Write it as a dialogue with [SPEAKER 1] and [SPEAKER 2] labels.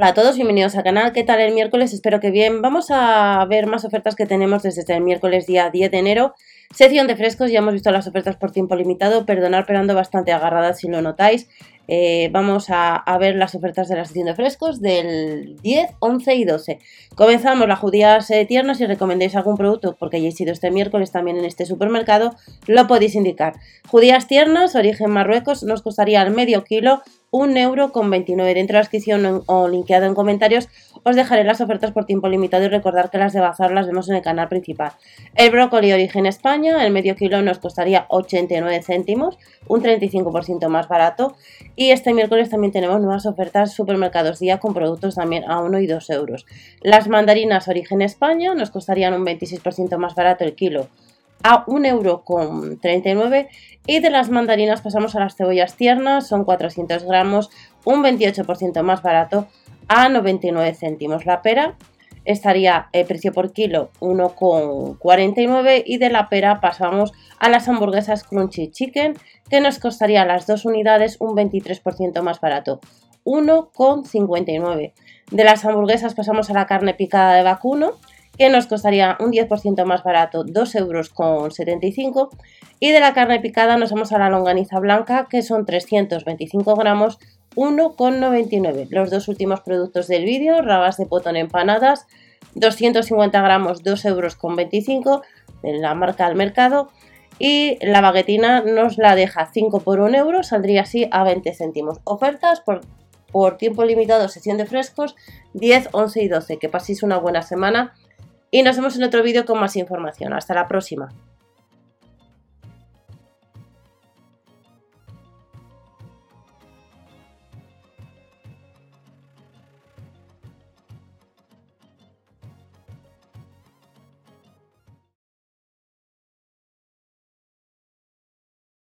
[SPEAKER 1] Hola a todos, bienvenidos al canal. ¿Qué tal el miércoles? Espero que bien. Vamos a ver más ofertas que tenemos desde el miércoles día 10 de enero. Sección de frescos, ya hemos visto las ofertas por tiempo limitado. Perdonar, pero ando bastante agarrada si lo notáis. Eh, vamos a, ver las ofertas de la sección de frescos del 10, 11 y 12. Comenzamos las judías eh, tiernas. Si recomendéis algún producto porque hayáis ido este miércoles también en este supermercado, lo podéis indicar. Judías tiernas, origen Marruecos, nos costaría al medio kilo un euro con 29. Dentro de la descripción o linkeado en comentarios os dejaré las ofertas por tiempo limitado y recordar que las de bazar las vemos en el canal principal. El brócoli origen España, el medio kilo nos costaría 89 céntimos, un 35% más barato. Y este miércoles también tenemos nuevas ofertas supermercados día con productos también a 1 y 2 euros. Las mandarinas origen España nos costarían un 26% más barato el kilo a 1,39€ y de las mandarinas pasamos a las cebollas tiernas, son 400 gramos, un 28% más barato a 99 céntimos. La pera estaría el precio por kilo 1,49 y de la pera pasamos a las hamburguesas Crunchy Chicken que nos costaría las dos unidades un 23% más barato, 1,59. De las hamburguesas pasamos a la carne picada de vacuno que nos costaría un 10% más barato, 2,75 euros. Y de la carne picada nos vamos a la longaniza blanca, que son 325 gramos, 1,99. Los dos últimos productos del vídeo, rabas de potón empanadas, 250 gramos, 2,25 euros, en la marca al mercado. Y la baguetina nos la deja 5 por 1 euro, saldría así a 20 céntimos. Ofertas por, por tiempo limitado, sesión de frescos, 10, 11 y 12. Que paséis una buena semana y nos vemos en otro vídeo con más información. Hasta la próxima.